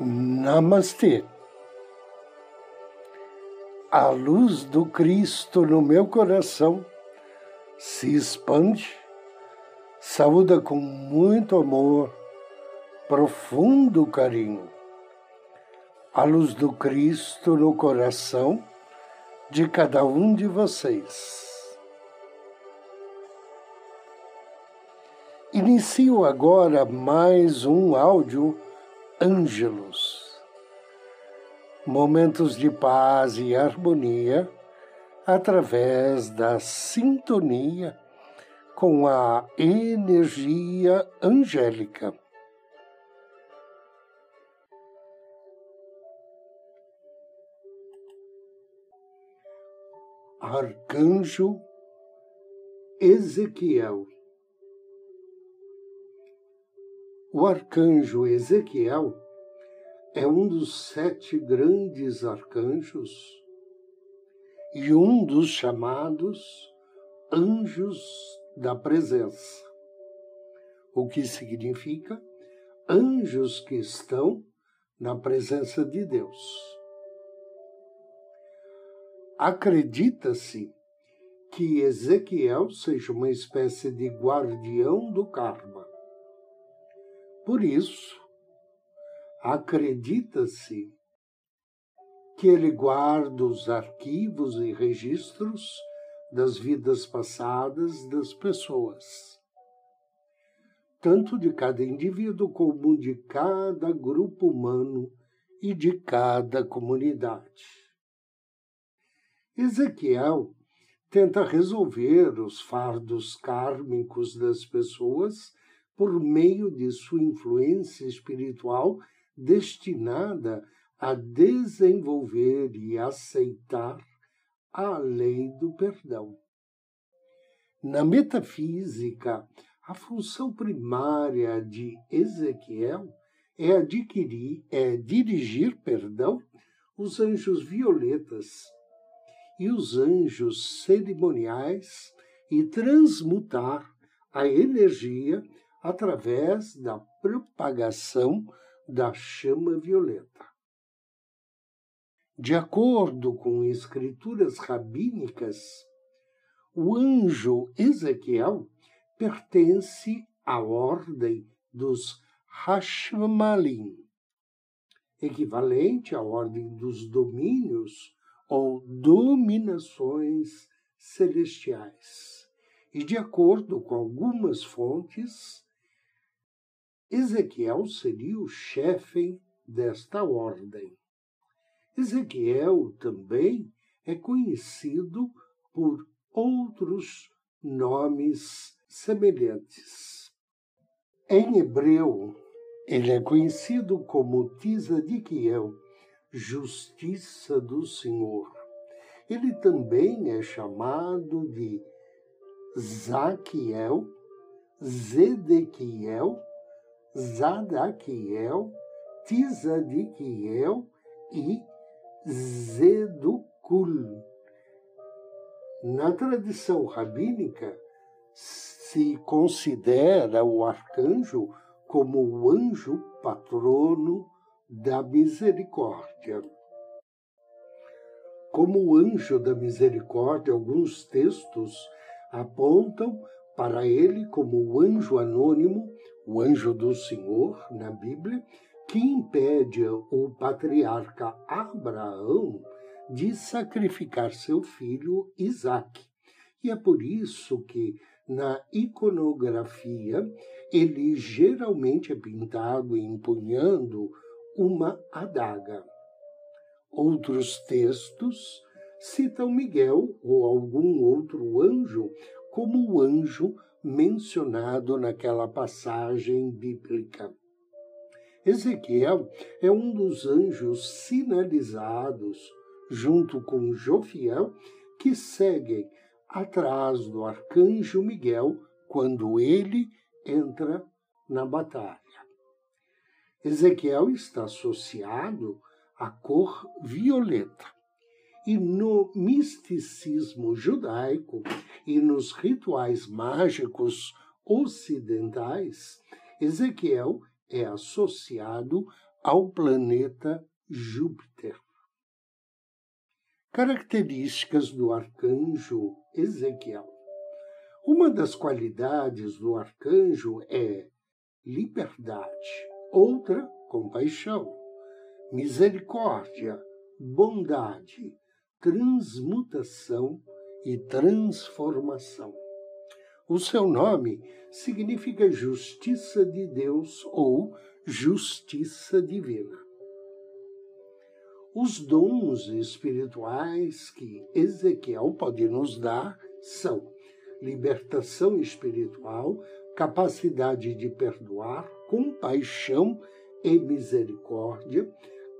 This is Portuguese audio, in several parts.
Namastê. A luz do Cristo no meu coração se expande, saúda com muito amor, profundo carinho. A luz do Cristo no coração de cada um de vocês. Inicio agora mais um áudio Ângelos. Momentos de paz e harmonia através da sintonia com a energia angélica. Arcanjo Ezequiel O arcanjo Ezequiel é um dos sete grandes arcanjos e um dos chamados anjos da presença, o que significa anjos que estão na presença de Deus. Acredita-se que Ezequiel seja uma espécie de guardião do karma por isso, acredita-se que ele guarda os arquivos e registros das vidas passadas das pessoas, tanto de cada indivíduo como de cada grupo humano e de cada comunidade. Ezequiel tenta resolver os fardos kármicos das pessoas por meio de sua influência espiritual destinada a desenvolver e aceitar a lei do perdão. Na metafísica, a função primária de Ezequiel é adquirir, é dirigir, perdão, os anjos violetas e os anjos cerimoniais e transmutar a energia através da propagação da chama violeta. De acordo com escrituras rabínicas, o anjo Ezequiel pertence à ordem dos Hashmalim, equivalente à ordem dos domínios ou dominações celestiais. E de acordo com algumas fontes, Ezequiel seria o chefe desta ordem. Ezequiel também é conhecido por outros nomes semelhantes. Em hebreu, ele é conhecido como Tisadiquiel, justiça do Senhor. Ele também é chamado de Zaquiel, Zedequiel Zadaquiel, Tisadiquiel e Zedukul. Na tradição rabínica, se considera o arcanjo como o anjo patrono da misericórdia. Como o anjo da misericórdia, alguns textos apontam para ele como o anjo anônimo o anjo do Senhor na Bíblia, que impede o patriarca Abraão de sacrificar seu filho Isaque. E é por isso que na iconografia ele geralmente é pintado empunhando uma adaga. Outros textos citam Miguel ou algum outro anjo como o anjo mencionado naquela passagem bíblica. Ezequiel é um dos anjos sinalizados, junto com Jofiel, que seguem atrás do arcanjo Miguel quando ele entra na batalha. Ezequiel está associado à cor violeta. E no misticismo judaico e nos rituais mágicos ocidentais, Ezequiel é associado ao planeta Júpiter. Características do arcanjo Ezequiel. Uma das qualidades do arcanjo é liberdade, outra, compaixão, misericórdia, bondade, transmutação e transformação. O seu nome significa justiça de Deus ou justiça divina. Os dons espirituais que Ezequiel pode nos dar são libertação espiritual, capacidade de perdoar, compaixão e misericórdia,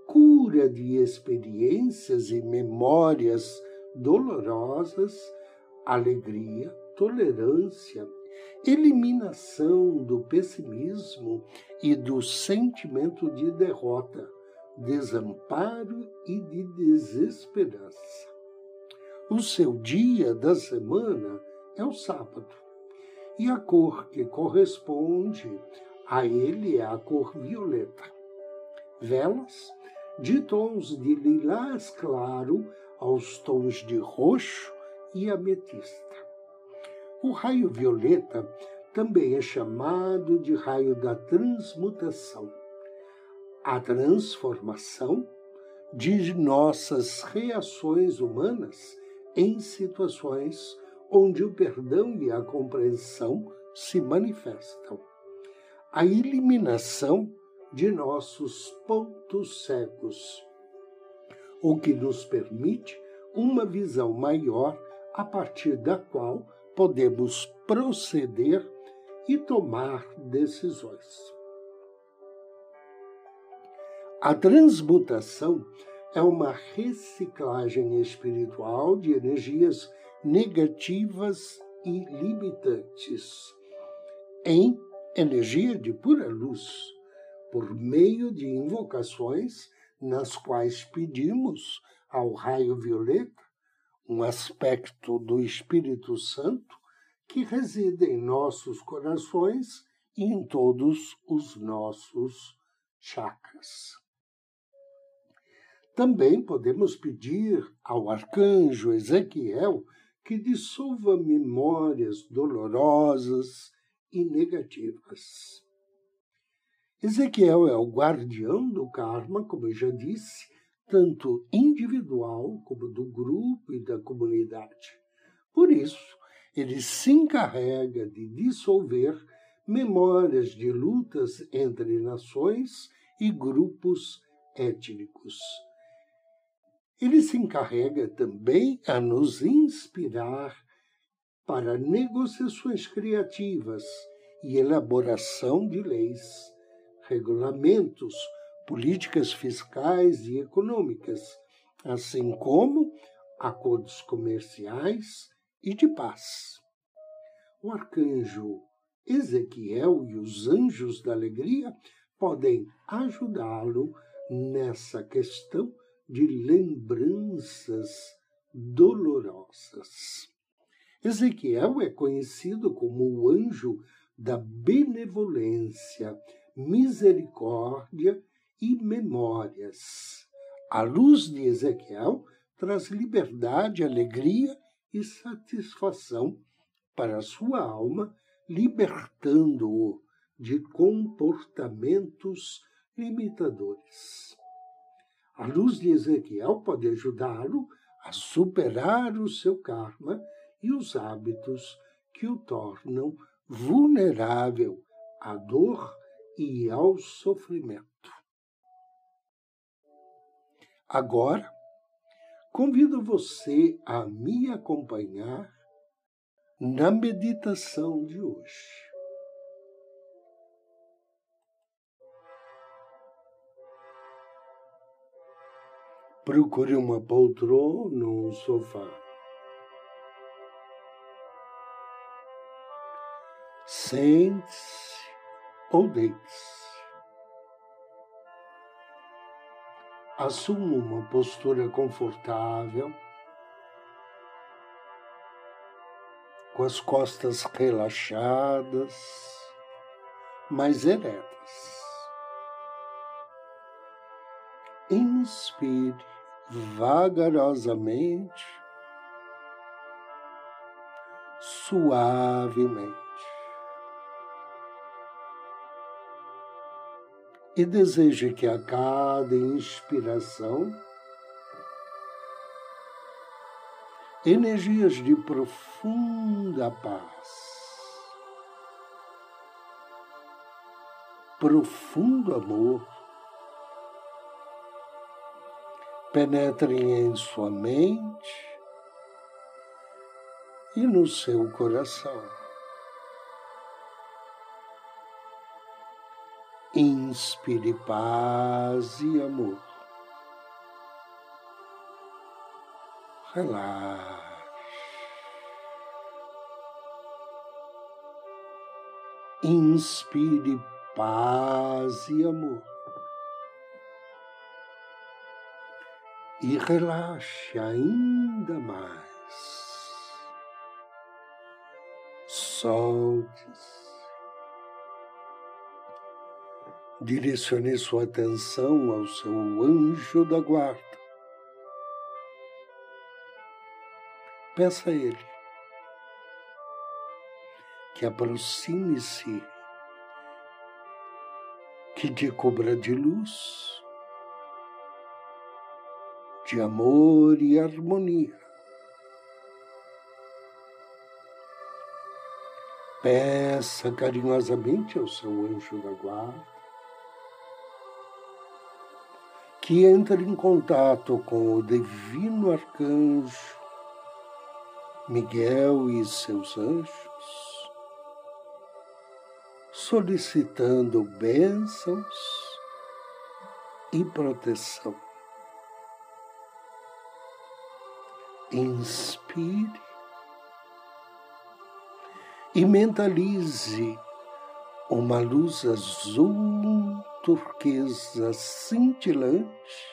cura de experiências e memórias dolorosas, alegria, tolerância, eliminação do pessimismo e do sentimento de derrota, desamparo e de desesperança. O seu dia da semana é o sábado. E a cor que corresponde a ele é a cor violeta. Velas de tons de lilás claro aos tons de roxo e ametista. O raio violeta também é chamado de raio da transmutação. A transformação de nossas reações humanas em situações onde o perdão e a compreensão se manifestam. A eliminação de nossos pontos cegos, o que nos permite uma visão maior a partir da qual podemos proceder e tomar decisões. A transmutação é uma reciclagem espiritual de energias negativas e limitantes em energia de pura luz, por meio de invocações nas quais pedimos ao raio violeta um aspecto do Espírito Santo que reside em nossos corações e em todos os nossos chakras. Também podemos pedir ao arcanjo Ezequiel que dissolva memórias dolorosas e negativas. Ezequiel é o guardião do karma, como eu já disse, tanto individual como do grupo e da comunidade. Por isso, ele se encarrega de dissolver memórias de lutas entre nações e grupos étnicos ele se encarrega também a nos inspirar para negociações criativas e elaboração de leis, regulamentos, políticas fiscais e econômicas, assim como acordos comerciais e de paz. O arcanjo Ezequiel e os anjos da alegria podem ajudá-lo nessa questão de lembranças dolorosas. Ezequiel é conhecido como o anjo da benevolência, misericórdia e memórias. A luz de Ezequiel traz liberdade, alegria e satisfação para a sua alma, libertando-o de comportamentos limitadores. A luz de Ezequiel pode ajudá-lo a superar o seu karma e os hábitos que o tornam vulnerável à dor e ao sofrimento. Agora, convido você a me acompanhar na meditação de hoje. Procure uma poltrona ou um sofá. Sente-se ou. Assuma uma postura confortável, com as costas relaxadas, mas eretas. inspire vagarosamente, suavemente. E deseje que a cada inspiração energias de profunda paz, profundo amor, penetrem em sua mente e no seu coração. Inspire paz e amor. Relaxe. Inspire paz e amor. E relaxe ainda mais. Solte-se. Direcione sua atenção ao seu anjo da guarda Peça a Ele que aproxime-se, que te cobra de luz, de amor e harmonia. Peça carinhosamente ao seu anjo da guarda que entre em contato com o divino arcanjo Miguel e seus anjos, solicitando bênçãos e proteção. Inspire e mentalize uma luz azul turquesa cintilante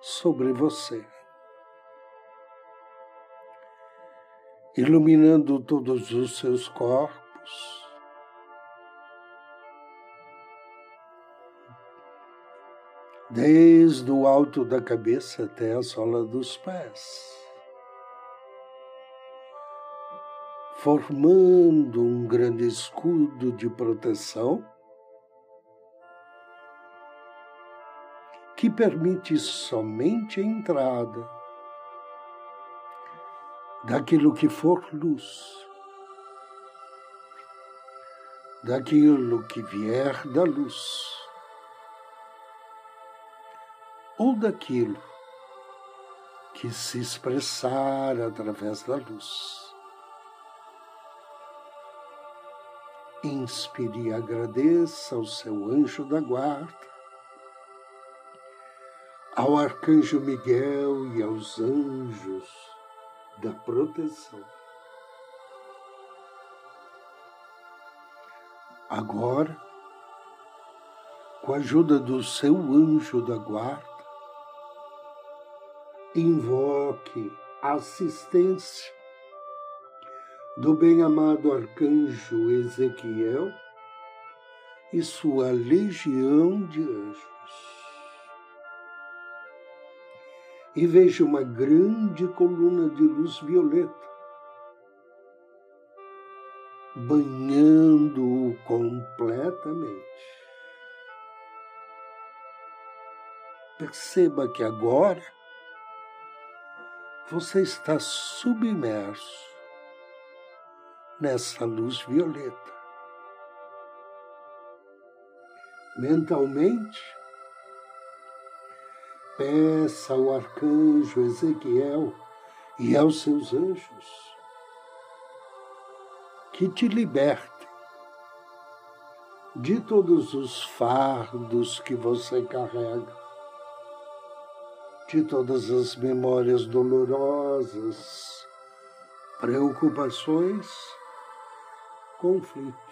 sobre você. iluminando todos os seus corpos. Desde o alto da cabeça até a sola dos pés, formando um grande escudo de proteção que permite somente a entrada daquilo que for luz, daquilo que vier da luz, ou daquilo que se expressar através da luz. Inspire e agradeça ao seu anjo da guarda, ao arcanjo Miguel e aos anjos da proteção. Agora, com a ajuda do seu anjo da guarda, invoque a assistência do bem-amado arcanjo Ezequiel e sua legião de anjos. E vejo uma grande coluna de luz violeta banhando-o completamente. Perceba que agora você está submerso nessa luz violeta. Mentalmente, Peça ao arcanjo Ezequiel e aos seus anjos que te libertem de todos os fardos que você carrega, de todas as memórias dolorosas, preocupações, conflitos.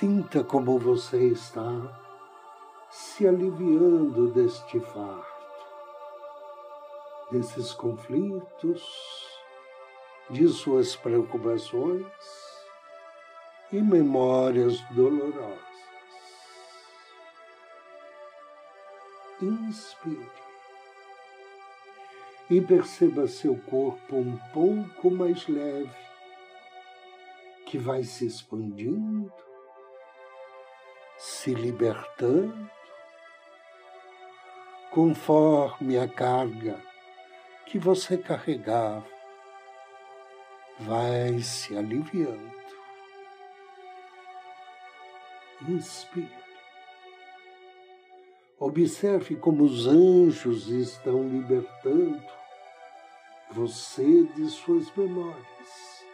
Sinta como você está se aliviando deste fardo, desses conflitos, de suas preocupações e memórias dolorosas. Inspire e perceba seu corpo um pouco mais leve, que vai se expandindo, se libertando, conforme a carga que você carregava vai se aliviando. Inspire. Observe como os anjos estão libertando você de suas memórias,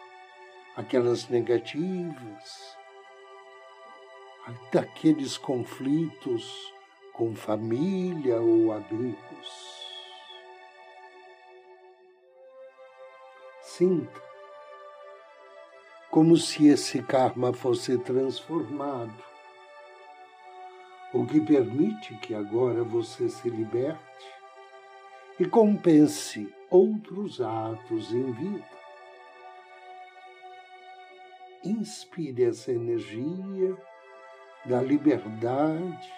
aquelas negativas, daqueles conflitos com família ou amigos. Sinta como se esse karma fosse transformado, o que permite que agora você se liberte e compense outros atos em vida. Inspire essa energia da liberdade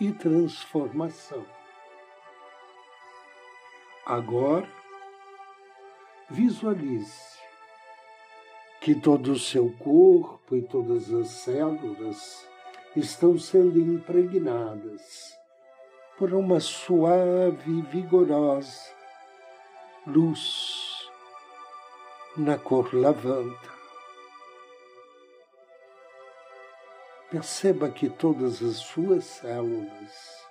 e transformação. Agora, visualize que todo o seu corpo e todas as células estão sendo impregnadas por uma suave e vigorosa luz na cor lavanda. Perceba que todas as suas células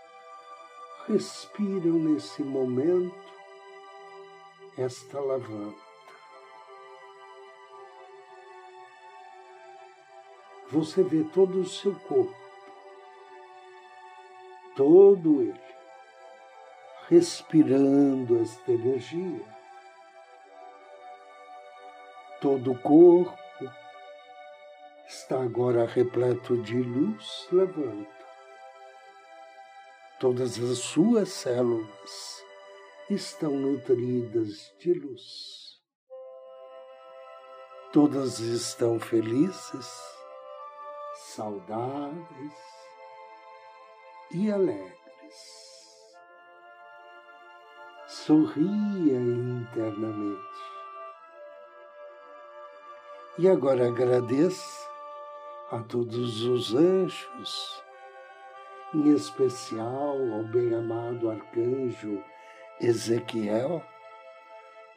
respiram nesse momento esta lavanda. você vê todo o seu corpo, todo ele, respirando esta energia. Todo o corpo está agora repleto de luz levanta. Todas as suas células estão nutridas de luz. Todas estão felizes saudáveis e alegres. Sorria internamente. E agora agradeça a todos os anjos, em especial ao bem-amado arcanjo Ezequiel,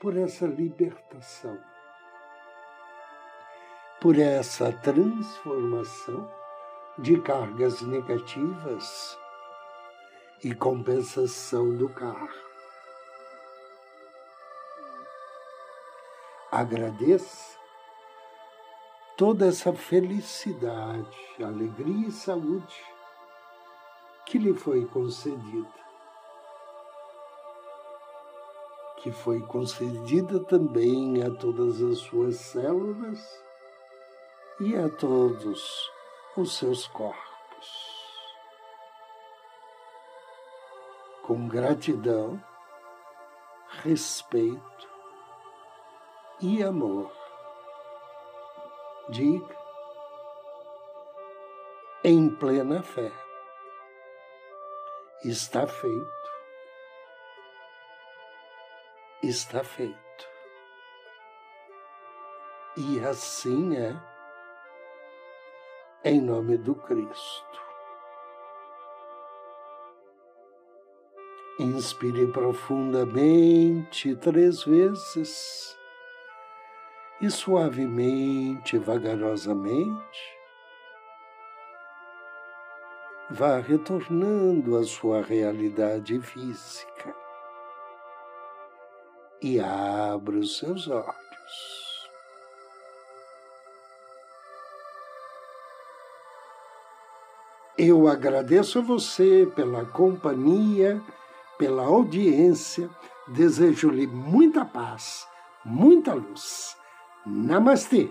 por essa libertação por essa transformação de cargas negativas e compensação do carro. Agradeça toda essa felicidade, alegria e saúde que lhe foi concedida. Que foi concedida também a todas as suas células e a todos os seus corpos. Com gratidão, respeito e amor. Diga, em plena fé, está feito, está feito. E assim é em nome do Cristo. Inspire profundamente três vezes e suavemente, vagarosamente, vá retornando à sua realidade física e abra os seus olhos. Eu agradeço a você pela companhia, pela audiência. Desejo-lhe muita paz, muita luz. Namastê!